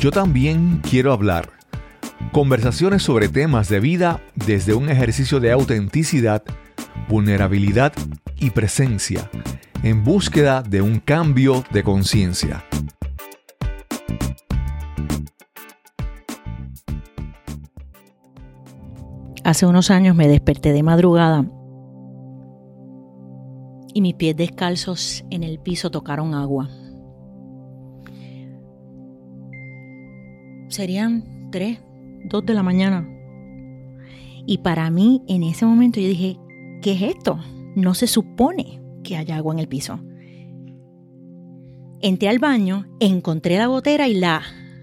Yo también quiero hablar. Conversaciones sobre temas de vida desde un ejercicio de autenticidad, vulnerabilidad y presencia, en búsqueda de un cambio de conciencia. Hace unos años me desperté de madrugada y mis pies descalzos en el piso tocaron agua. Serían tres, dos de la mañana. Y para mí, en ese momento, yo dije, ¿qué es esto? No se supone que haya agua en el piso. Entré al baño, encontré la gotera y la,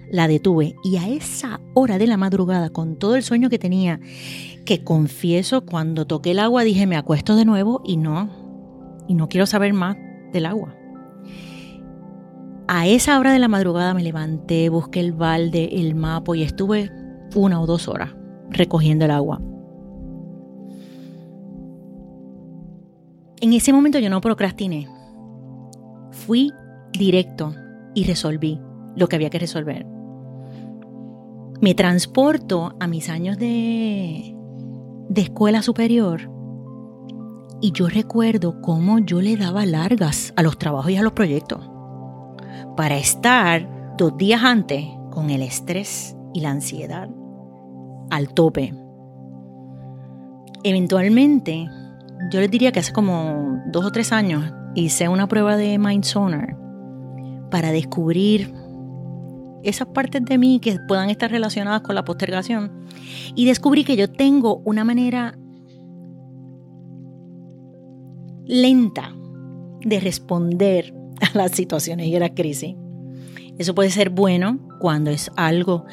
la detuve. Y a esa hora de la madrugada, con todo el sueño que tenía, que confieso, cuando toqué el agua dije, me acuesto de nuevo y no, y no quiero saber más del agua. A esa hora de la madrugada me levanté, busqué el balde, el mapa y estuve una o dos horas recogiendo el agua. En ese momento yo no procrastiné. Fui directo y resolví lo que había que resolver. Me transporto a mis años de, de escuela superior y yo recuerdo cómo yo le daba largas a los trabajos y a los proyectos para estar dos días antes con el estrés y la ansiedad al tope. Eventualmente, yo les diría que hace como dos o tres años hice una prueba de Mind Sonar para descubrir esas partes de mí que puedan estar relacionadas con la postergación y descubrí que yo tengo una manera lenta de responder a las situaciones y a la crisis. Eso puede ser bueno cuando es algo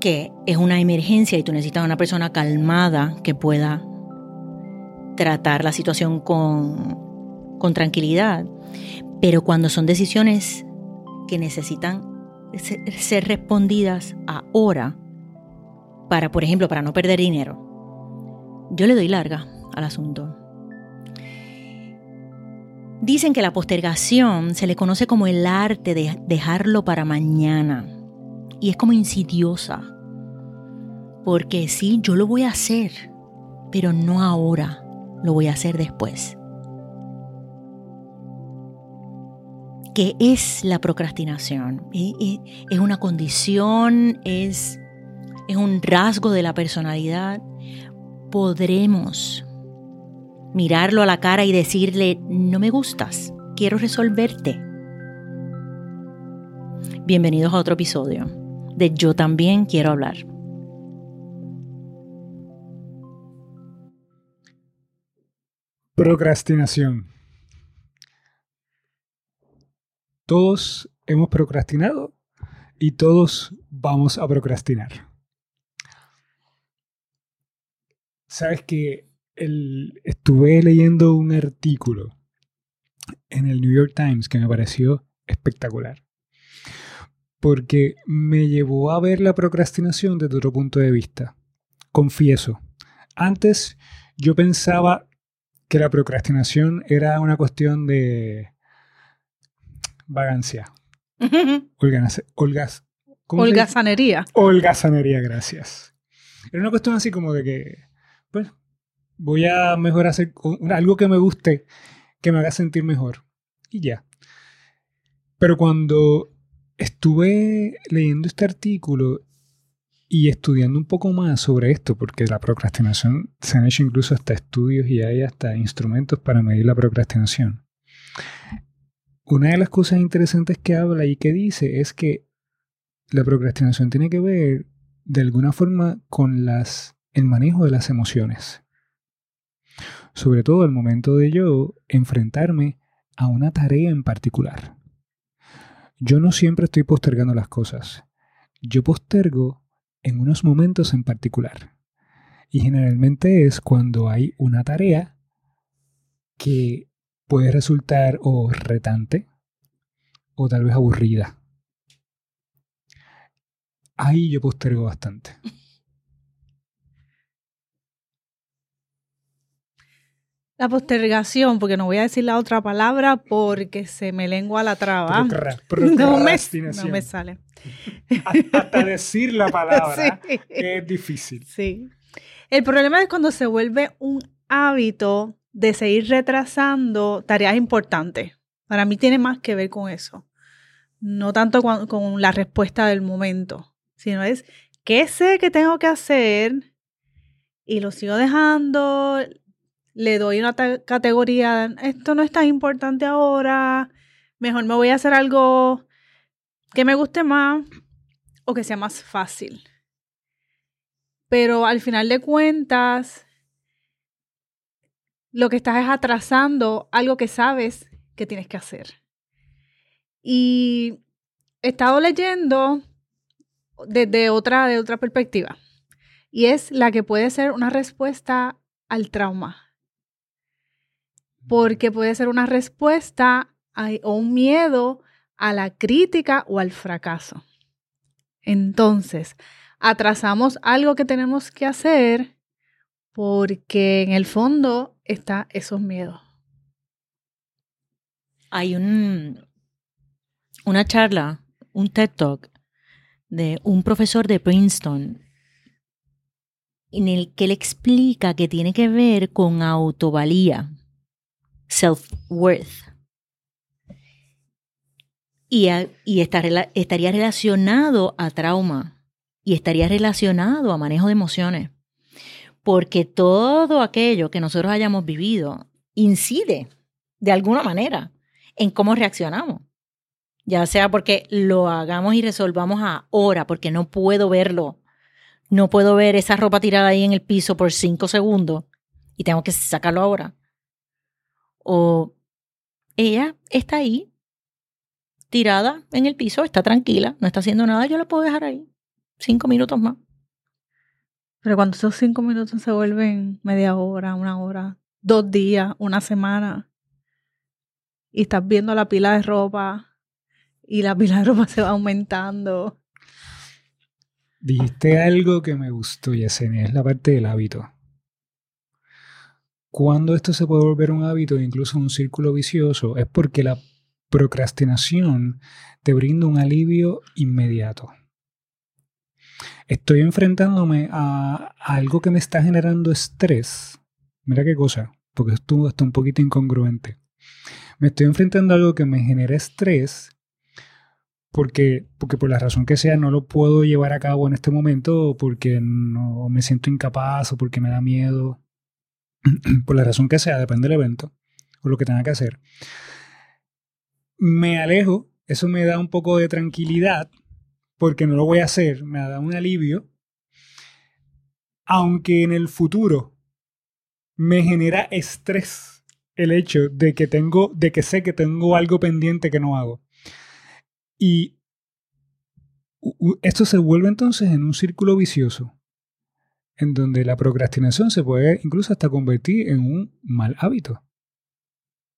que es una emergencia y tú necesitas una persona calmada que pueda tratar la situación con, con tranquilidad. Pero cuando son decisiones que necesitan ser respondidas ahora, para, por ejemplo, para no perder dinero, yo le doy larga al asunto. Dicen que la postergación se le conoce como el arte de dejarlo para mañana. Y es como insidiosa. Porque sí, yo lo voy a hacer, pero no ahora, lo voy a hacer después. ¿Qué es la procrastinación? ¿Es una condición? ¿Es, es un rasgo de la personalidad? Podremos mirarlo a la cara y decirle, no me gustas, quiero resolverte. Bienvenidos a otro episodio de Yo también quiero hablar. Procrastinación. Todos hemos procrastinado y todos vamos a procrastinar. Sabes que estuve leyendo un artículo en el New York Times que me pareció espectacular. Porque me llevó a ver la procrastinación desde otro punto de vista. Confieso, antes yo pensaba que la procrastinación era una cuestión de vagancia. Holgazanería. Holgazanería, gracias. Era una cuestión así como de que, pues, voy a mejor hacer algo que me guste, que me haga sentir mejor. Y ya. Pero cuando estuve leyendo este artículo y estudiando un poco más sobre esto, porque la procrastinación se han hecho incluso hasta estudios y hay hasta instrumentos para medir la procrastinación. Una de las cosas interesantes que habla y que dice es que la procrastinación tiene que ver de alguna forma con las, el manejo de las emociones sobre todo al momento de yo enfrentarme a una tarea en particular. Yo no siempre estoy postergando las cosas. Yo postergo en unos momentos en particular. Y generalmente es cuando hay una tarea que puede resultar o retante o tal vez aburrida. Ahí yo postergo bastante. La postergación, porque no voy a decir la otra palabra porque se me lengua la traba. no, me, no me sale. Hasta decir la palabra es difícil. Sí. El problema es cuando se vuelve un hábito de seguir retrasando tareas importantes. Para mí tiene más que ver con eso. No tanto con, la respuesta del momento, sino es qué sé que tengo que hacer y lo sigo dejando, le doy una categoría, esto no es tan importante ahora, mejor me voy a hacer algo que me guste más o que sea más fácil. Pero al final de cuentas, lo que estás es atrasando algo que sabes que tienes que hacer. Y he estado leyendo desde otra, de otra perspectiva. Y es la que puede ser una respuesta al trauma. Porque puede ser una respuesta o un miedo a la crítica o al fracaso. Entonces, atrasamos algo que tenemos que hacer porque en el fondo está esos miedos. Hay un, una charla, un TED Talk de un profesor de Princeton en el que él explica que tiene que ver con autovalía, self-worth. Y, y estaría relacionado a trauma y estaría relacionado a manejo de emociones porque todo aquello que nosotros hayamos vivido incide de alguna manera en cómo reaccionamos. Ya sea porque lo hagamos y resolvamos ahora, porque no puedo verlo. No puedo ver esa ropa tirada ahí en el piso por cinco segundos y tengo que sacarlo ahora. O ella está ahí, tirada en el piso, está tranquila, no está haciendo nada, yo la puedo dejar ahí. Cinco minutos más. Pero cuando esos cinco minutos se vuelven media hora, una hora, dos días, una semana, y estás viendo la pila de ropa y la pila de ropa se va aumentando. Dijiste algo que me gustó, Yesenia, es la parte del hábito. Cuando esto se puede volver un hábito, incluso un círculo vicioso, es porque la procrastinación te brinda un alivio inmediato estoy enfrentándome a, algo que me está generando estrés. Mira qué cosa, porque esto está un poquito incongruente. Me estoy enfrentando a algo que me genera estrés porque, porque por la razón que sea no lo puedo llevar a cabo en este momento, porque no me siento incapaz o porque me da miedo, por la razón que sea, depende del evento o lo que tenga que hacer. Me alejo, eso me da un poco de tranquilidad porque no lo voy a hacer, me da un alivio, aunque en el futuro me genera estrés el hecho de que tengo, de que sé que tengo algo pendiente que no hago. Y esto se vuelve entonces en un círculo vicioso, en donde la procrastinación se puede incluso hasta convertir en un mal hábito.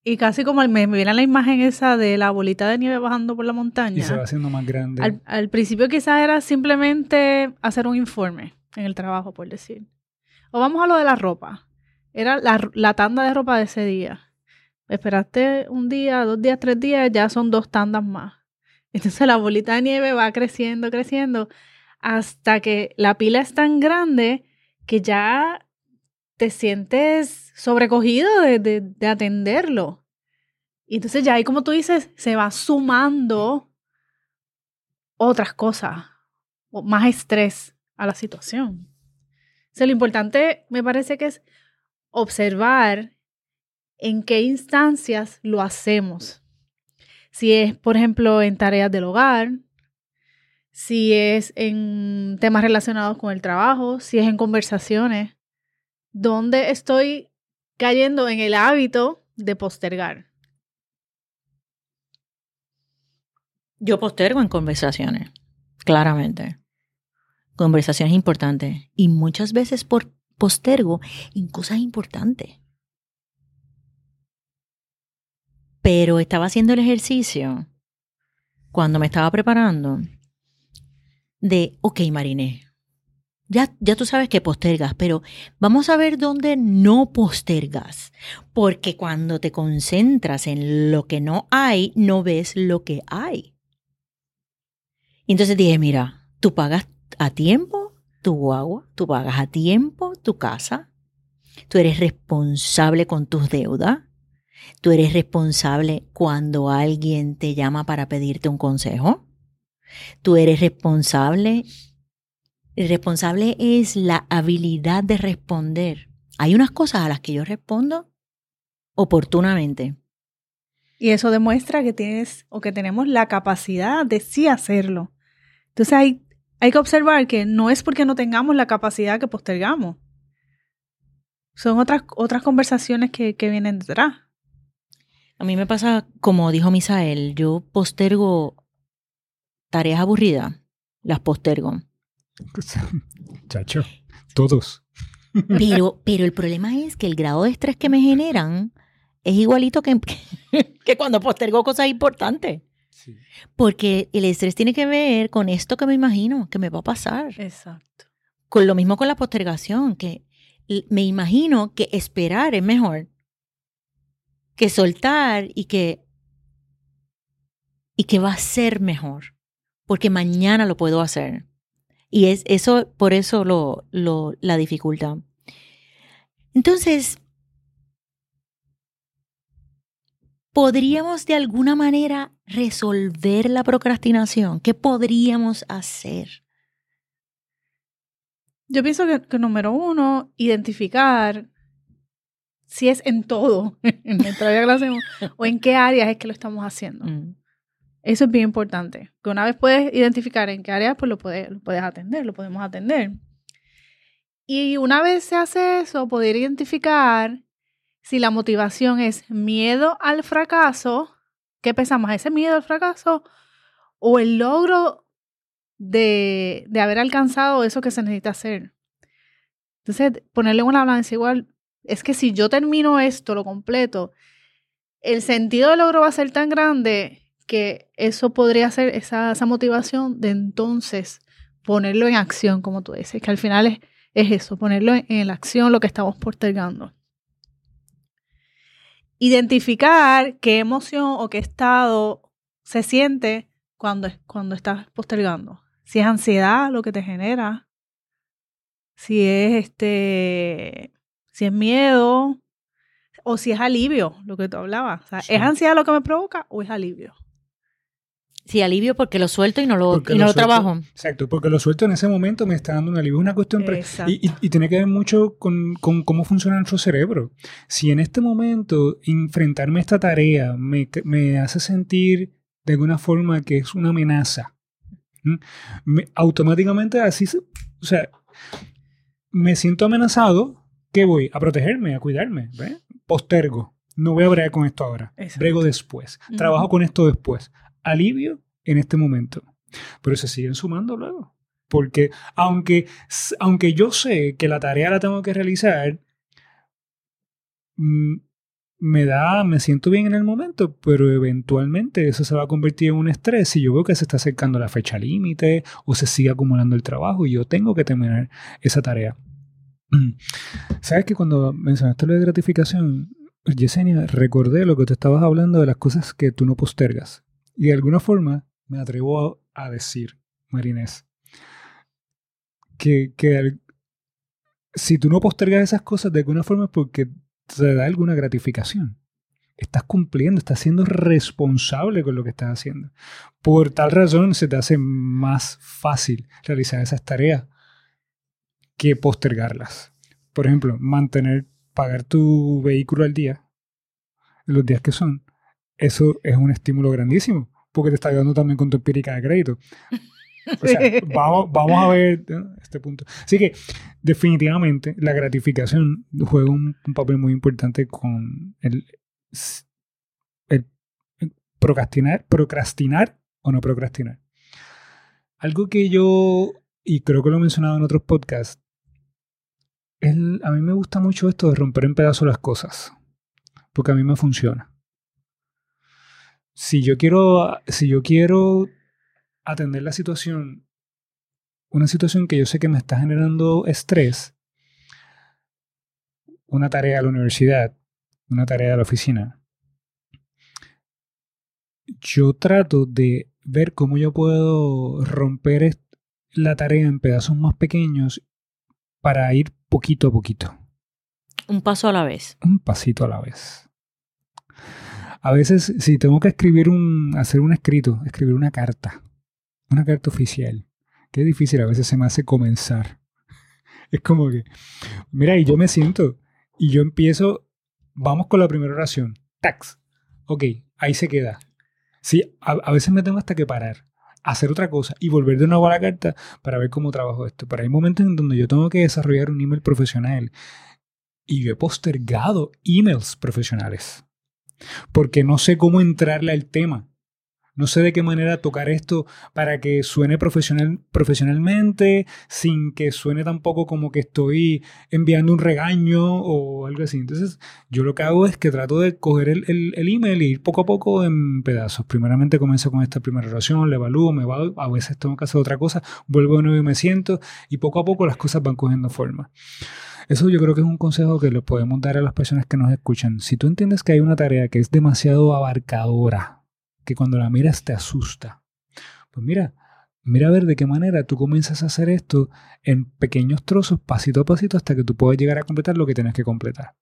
Y casi como me, me viene la imagen esa de la bolita de nieve bajando por la montaña. Y se va haciendo más grande. Al, principio quizás era simplemente hacer un informe en el trabajo, por decir. O vamos a lo de la ropa. Era la, la tanda de ropa de ese día. Esperaste un día, dos días, tres días, ya son dos tandas más. Entonces la bolita de nieve va creciendo, creciendo, hasta que la pila es tan grande que ya te sientes sobrecogido de, atenderlo. Y entonces ya ahí, como tú dices, se va sumando otras cosas, o más estrés a la situación. O lo importante me parece que es observar en qué instancias lo hacemos. Si es, por ejemplo, en tareas del hogar, si es en temas relacionados con el trabajo, si es en conversaciones dónde estoy cayendo en el hábito de postergar. Yo postergo en conversaciones, claramente. Conversaciones importantes. Y muchas veces por postergo en cosas importantes. Pero estaba haciendo el ejercicio cuando me estaba preparando de, ok, Mariné, Ya, ya tú sabes que postergas, pero vamos a ver dónde no postergas. Porque cuando te concentras en lo que no hay, no ves lo que hay. Entonces dije, mira, tú pagas a tiempo tu agua, tú pagas a tiempo tu casa, tú eres responsable con tus deudas, tú eres responsable cuando alguien te llama para pedirte un consejo, tú eres responsable el responsable es la habilidad de responder. Hay unas cosas a las que yo respondo oportunamente. Y eso demuestra que tienes o que tenemos la capacidad de sí hacerlo. Entonces hay, hay que observar que no es porque no tengamos la capacidad que postergamos. Son otras, otras conversaciones que, que vienen detrás. A mí me pasa, como dijo Misael, yo postergo tareas aburridas, las postergo. Chacho, todos. Pero, pero el problema es que el grado de estrés que me generan es igualito que, que cuando postergo cosas importantes. Porque el estrés tiene que ver con esto que me imagino que me va a pasar. Exacto. Con lo mismo con la postergación, que me imagino que esperar es mejor que soltar y que y que va a ser mejor, porque mañana lo puedo hacer. Y es eso, por eso lo, lo, la dificultad. Entonces, ¿podríamos de alguna manera resolver la procrastinación? ¿Qué podríamos hacer? Yo pienso que, número uno, identificar si es en todo, en nuestra vida o en qué áreas es que lo estamos haciendo. Mm. Eso es bien importante. Que una vez puedes identificar en qué áreas, pues lo puedes, lo puedes atender, lo podemos atender. Y una vez se hace eso, poder identificar si la motivación es miedo al fracaso, ¿qué pesa más? ¿Ese miedo al fracaso o el logro de, de haber alcanzado eso que se necesita hacer? Entonces, ponerle una balanza igual, es que si yo termino esto, lo completo, el sentido del logro va a ser tan grande que eso podría ser esa, esa motivación de entonces ponerlo en acción, como tú dices, que al final es, es eso, ponerlo en, en, la acción lo que estamos postergando. Identificar qué emoción o qué estado se siente cuando, cuando estás postergando. Si es ansiedad lo que te genera, si es este, si es miedo, o si es alivio, lo que tú hablabas. O sea, ¿Es ansiedad lo que me provoca o es alivio? Sí, alivio porque lo suelto y no lo, y no lo, trabajo. Exacto, porque lo suelto en ese momento me está dando un alivio. Es una cuestión. Y, y, tiene que ver mucho con, con, cómo funciona nuestro cerebro. Si en este momento enfrentarme a esta tarea me, me hace sentir de alguna forma que es una amenaza, me, automáticamente así. O sea, me siento amenazado. ¿Qué voy? A protegerme, a cuidarme. Postergo. No voy a bregar con esto ahora. Brego después. Trabajo con esto después alivio en este momento. Pero se siguen sumando luego. Porque aunque, aunque yo sé que la tarea la tengo que realizar, mm, me da, me siento bien en el momento, pero eventualmente eso se va a convertir en un estrés si yo veo que se está acercando la fecha límite o se sigue acumulando el trabajo y yo tengo que terminar esa tarea. Sabes que cuando mencionaste lo de gratificación, Yesenia, recordé lo que te estabas hablando de las cosas que tú no postergas. Y de alguna forma me atrevo a decir, Marinés, que, si tú no postergas esas cosas de alguna forma es porque te da alguna gratificación. Estás cumpliendo, estás siendo responsable con lo que estás haciendo. Por tal razón se te hace más fácil realizar esas tareas que postergarlas. Por ejemplo, mantener, pagar tu vehículo al día, los días que son, eso es un estímulo grandísimo, porque te está ayudando también con tu empírica de crédito. O sea, vamos, vamos a ver este punto. Así que definitivamente la gratificación juega un, papel muy importante con el, el, procrastinar, procrastinar o no procrastinar. Algo que yo, y creo que lo he mencionado en otros podcasts, a mí me gusta mucho esto de romper en pedazos las cosas, porque a mí me funciona si yo quiero, si yo quiero atender la situación una situación que yo sé que me está generando estrés, una tarea a la universidad, una tarea a la oficina, yo trato de ver cómo yo puedo romper la tarea en pedazos más pequeños para ir poquito a poquito. Un paso a la vez. Un pasito a la vez. A veces, si tengo que escribir un, hacer un escrito, escribir una carta, una carta oficial, que difícil a veces se me hace comenzar. Es como que, mira, y yo me siento, y yo empiezo, vamos con la primera oración, tax. Ok, ahí se queda. Sí, a, veces me tengo hasta que parar, hacer otra cosa y volver de nuevo a la carta para ver cómo trabajo esto. Pero hay momentos en donde yo tengo que desarrollar un email profesional y yo he postergado emails profesionales porque no sé cómo entrarle al tema. No sé de qué manera tocar esto para que suene profesional, profesionalmente, sin que suene tampoco como que estoy enviando un regaño o algo así. Entonces, yo lo que hago es que trato de coger el, el, email y ir poco a poco en pedazos. Primeramente comienzo con esta primera oración, le evalúo, me va, a veces tengo que hacer otra cosa, vuelvo de nuevo y me siento, y poco a poco las cosas van cogiendo forma. Eso yo creo que es un consejo que le podemos dar a las personas que nos escuchan. Si tú entiendes que hay una tarea que es demasiado abarcadora, que cuando la miras te asusta, pues mira, mira a ver de qué manera tú comienzas a hacer esto en pequeños trozos, pasito a pasito, hasta que tú puedas llegar a completar lo que tienes que completar.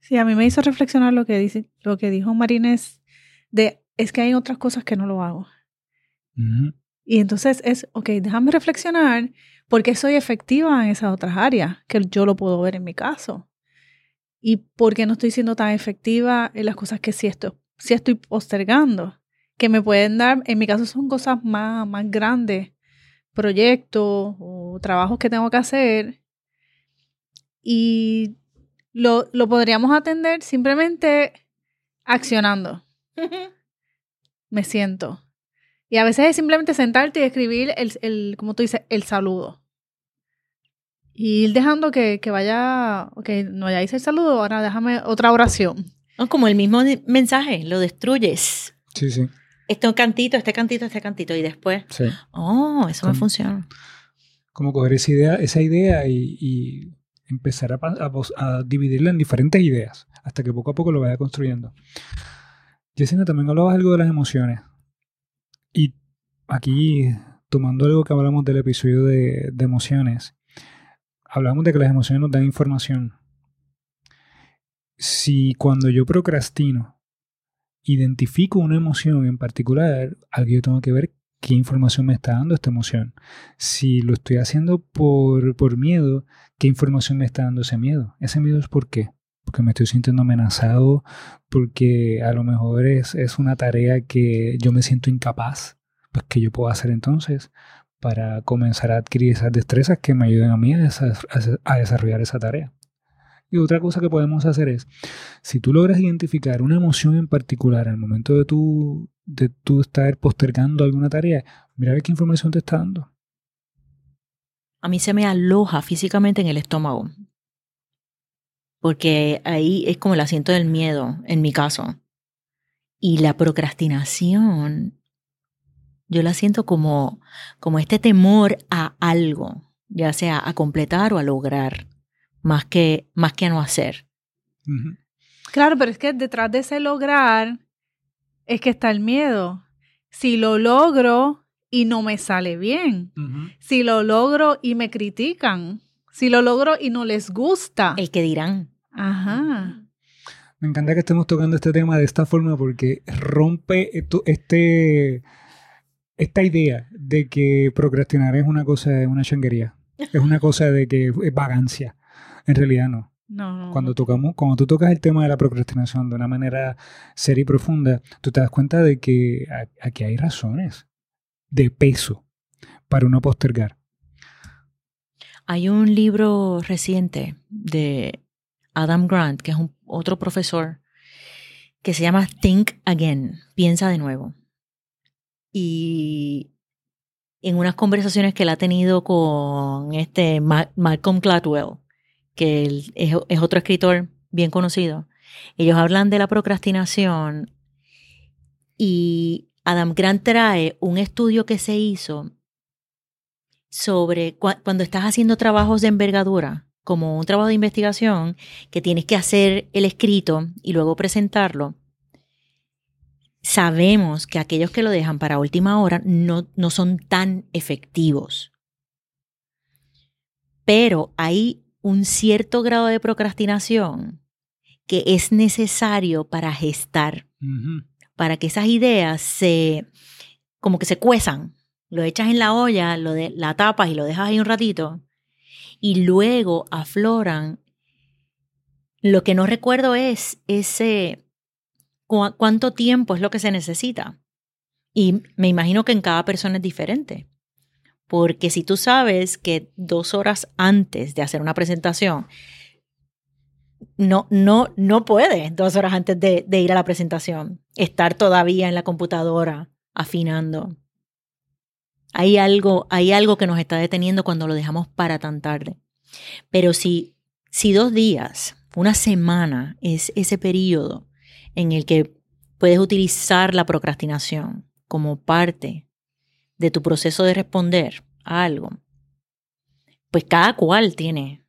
Sí, a mí me hizo reflexionar lo que, dice, lo que dijo Marines de es que hay otras cosas que no lo hago. Y entonces es, ok, déjame reflexionar porque soy efectiva en esas otras áreas, que yo lo puedo ver en mi caso. Y porque no estoy siendo tan efectiva en las cosas que sí estoy, estoy postergando, que me pueden dar, en mi caso son cosas más, más grandes, proyectos o trabajos que tengo que hacer. Y lo, lo podríamos atender simplemente accionando. me siento. Y a veces es simplemente sentarte y escribir el, el como tú dices, el saludo. Y ir dejando que, que vaya, ok, no ya hice el saludo, ahora déjame otra oración. como el mismo mensaje, lo destruyes. Sí, sí. Este cantito, este cantito, este cantito, y después, sí. oh, eso me funciona. Como coger esa idea, esa idea y, empezar a, a, dividirla en diferentes ideas, hasta que poco a poco lo vaya construyendo. Jessina, también hablabas algo de las emociones. Aquí, tomando algo que hablamos del episodio de, emociones, hablamos de que las emociones nos dan información. Si cuando yo procrastino, identifico una emoción en particular, algo yo tengo que ver qué información me está dando esta emoción. Si lo estoy haciendo por, por miedo, ¿qué información me está dando ese miedo? Ese miedo es por qué. Porque me estoy sintiendo amenazado, porque a lo mejor es, es una tarea que yo me siento incapaz, pues que yo puedo hacer entonces para comenzar a adquirir esas destrezas que me ayuden a mí a, desarrollar esa tarea. Y otra cosa que podemos hacer es, si tú logras identificar una emoción en particular al momento de tú, de tú estar postergando alguna tarea, mira qué información te está dando. A mí se me aloja físicamente en el estómago, porque ahí es como el asiento del miedo, en mi caso. Y la procrastinación yo la siento como, como este temor a algo, ya sea a completar o a lograr, más que, más que a no hacer. Claro, pero es que detrás de ese lograr es que está el miedo. Si lo logro y no me sale bien, si lo logro y me critican, si lo logro y no les gusta. El que dirán. Ajá. Me encanta que estemos tocando este tema de esta forma porque rompe este esta idea de que procrastinar es una cosa, de una changuería, es una cosa de que es vagancia. En realidad no. No, Cuando, tocamos, cuando tú tocas el tema de la procrastinación de una manera seria y profunda, tú te das cuenta de que aquí hay razones de peso para uno postergar. Hay un libro reciente de Adam Grant, que es un, otro profesor, que se llama Think Again, piensa de nuevo. Y en unas conversaciones que él ha tenido con este Malcolm Gladwell, que es, otro escritor bien conocido, ellos hablan de la procrastinación y Adam Grant trae un estudio que se hizo sobre cuando estás haciendo trabajos de envergadura, como un trabajo de investigación, que tienes que hacer el escrito y luego presentarlo. Sabemos que aquellos que lo dejan para última hora no, no son tan efectivos. Pero hay un cierto grado de procrastinación que es necesario para gestar, para que esas ideas se, como que se cuezan. Lo echas en la olla, lo de, la tapas y lo dejas ahí un ratito, y luego afloran. Lo que no recuerdo es ese cuánto tiempo es lo que se necesita. Y me imagino que en cada persona es diferente. Porque si tú sabes que dos horas antes de hacer una presentación no, no, no puede dos horas antes de, de, ir a la presentación estar todavía en la computadora afinando. Hay algo, hay algo que nos está deteniendo cuando lo dejamos para tan tarde. Pero si, si dos días, una semana es ese periodo en el que puedes utilizar la procrastinación como parte de tu proceso de responder a algo, pues cada cual tiene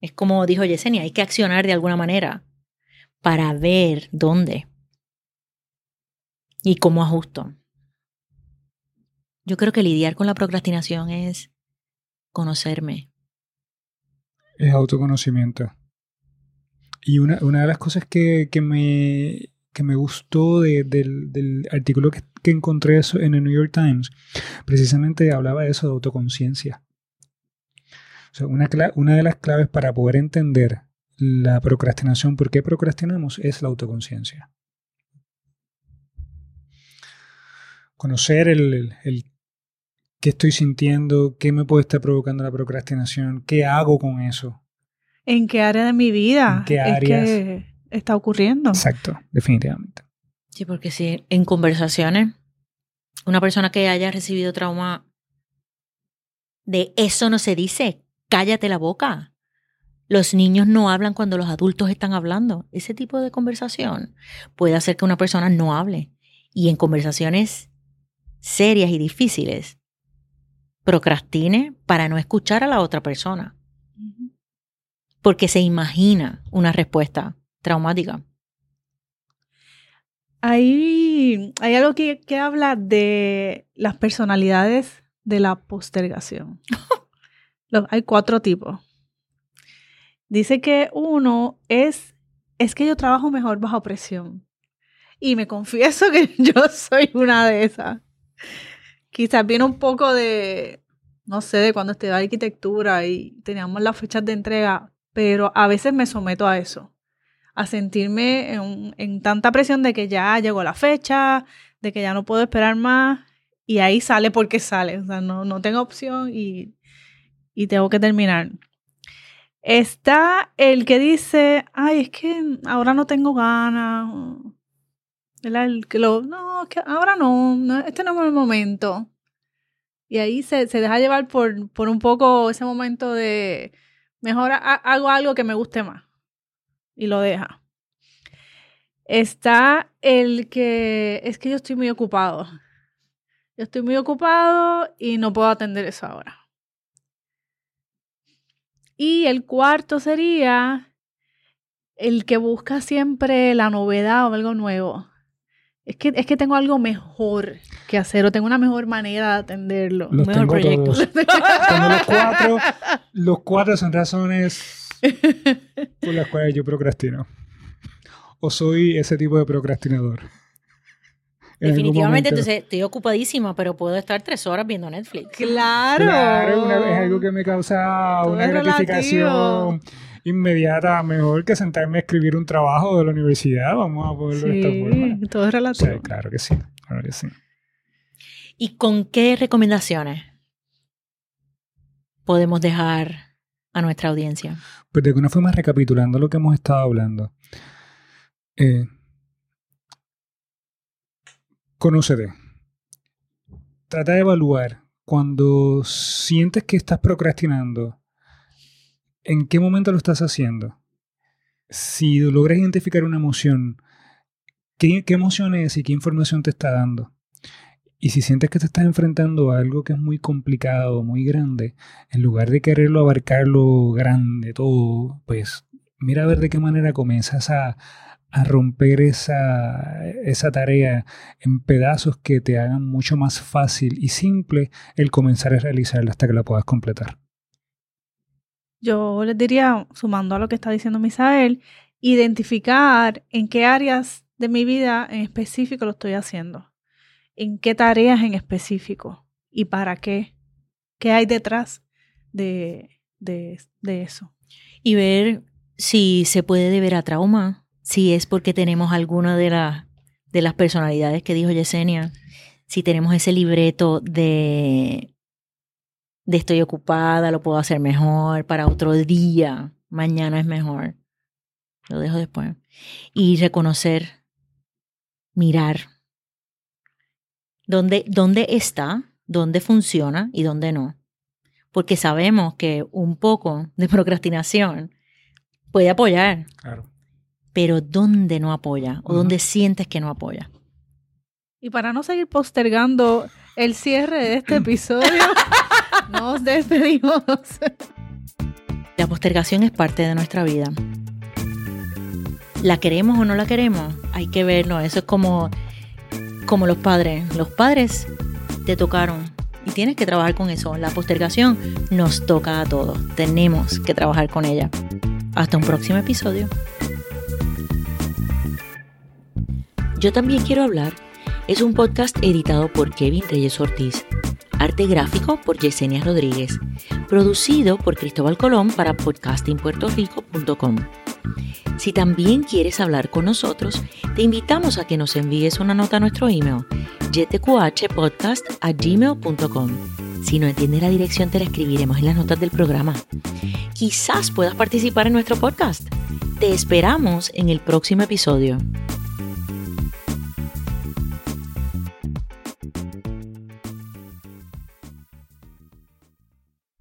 es como dijo Yesenia, hay que accionar de alguna manera para ver dónde y cómo ajusto. Yo creo que lidiar con la procrastinación es conocerme. Es autoconocimiento. Y una, una de las cosas que, que, me, que me gustó del, del, artículo que, que encontré en el New York Times, precisamente hablaba de eso, de autoconciencia una, una de las claves para poder entender la procrastinación, por qué procrastinamos, es la autoconciencia. Conocer el, el, qué estoy sintiendo, qué me puede estar provocando la procrastinación, qué hago con eso. ¿En qué área de mi vida qué es que está ocurriendo? Exacto, definitivamente. Sí, porque si en conversaciones, una persona que haya recibido trauma de eso no se dice, cállate la boca. Los niños no hablan cuando los adultos están hablando. Ese tipo de conversación puede hacer que una persona no hable. Y en conversaciones serias y difíciles, procrastine para no escuchar a la otra persona. Porque se imagina una respuesta traumática. Hay, hay algo que, que habla de las personalidades de la postergación. hay cuatro tipos. Dice que uno es, es que yo trabajo mejor bajo presión. Y me confieso que yo soy una de esas. Quizás viene un poco de, no sé, de cuando estudiaba arquitectura y teníamos las fechas de entrega, pero a veces me someto a eso, a sentirme en, en tanta presión de que ya llegó la fecha, de que ya no puedo esperar más, y ahí sale porque sale, o sea, no, no tengo opción y y tengo que terminar. Está el que dice, ay, es que ahora no tengo ganas. El que lo, no, que ahora no, este no es el momento. Y ahí se, se deja llevar por, por, un poco ese momento de, mejor hago algo que me guste más. Y lo deja. Está el que, es que yo estoy muy ocupado. Yo estoy muy ocupado y no puedo atender eso ahora. Y el cuarto sería el que busca siempre la novedad o algo nuevo. Es que, es que tengo algo mejor que hacer o tengo una mejor manera de atenderlo. Los un mejor proyecto. los cuatro, los cuatro son razones por las cuales yo procrastino. O soy ese tipo de procrastinador. Definitivamente, entonces estoy ocupadísima, pero puedo estar tres horas viendo Netflix. Claro. Claro, es algo que me causa una gratificación inmediata, mejor que sentarme a escribir un trabajo de la universidad. Vamos a poderlo de esta forma. Todo es relativo. Sí, claro que sí, claro que sí. ¿Y con qué recomendaciones podemos dejar a nuestra audiencia? Pues de alguna forma recapitulando lo que hemos estado hablando. Eh, Conócete. Trata de evaluar cuando sientes que estás procrastinando, en qué momento lo estás haciendo. Si logras identificar una emoción, ¿qué, emoción es y qué información te está dando? Y si sientes que te estás enfrentando a algo que es muy complicado, muy grande, en lugar de quererlo abarcarlo grande, todo, pues mira a ver de qué manera comienzas a, a romper esa, esa tarea en pedazos que te hagan mucho más fácil y simple el comenzar a realizarla hasta que la puedas completar. Yo les diría, sumando a lo que está diciendo Misael, identificar en qué áreas de mi vida en específico lo estoy haciendo, en qué tareas en específico y para qué, qué hay detrás de, de, de eso. Y ver si se puede deber a trauma, si es porque tenemos alguna de, la, de las personalidades que dijo Yesenia, si tenemos ese libreto de, de estoy ocupada, lo puedo hacer mejor, para otro día, mañana es mejor, lo dejo después. Y reconocer, mirar, dónde, dónde está, dónde funciona y dónde no. Porque sabemos que un poco de procrastinación puede apoyar. Claro pero ¿dónde no apoya o dónde sientes que no apoya? Y para no seguir postergando el cierre de este episodio, nos despedimos. La postergación es parte de nuestra vida. ¿La queremos o no la queremos? Hay que verlo. Eso es como, como los padres. Los padres te tocaron y tienes que trabajar con eso. La postergación nos toca a todos. Tenemos que trabajar con ella. Hasta un próximo episodio. Yo también quiero hablar es un podcast editado por Kevin Reyes Ortiz, arte gráfico por Yesenia Rodríguez, producido por Cristóbal Colón para podcastingpuertorico.com. Si también quieres hablar con nosotros, te invitamos a que nos envíes una nota a nuestro email, gmail.com Si no entiendes la dirección, te la escribiremos en las notas del programa. Quizás puedas participar en nuestro podcast. Te esperamos en el próximo episodio.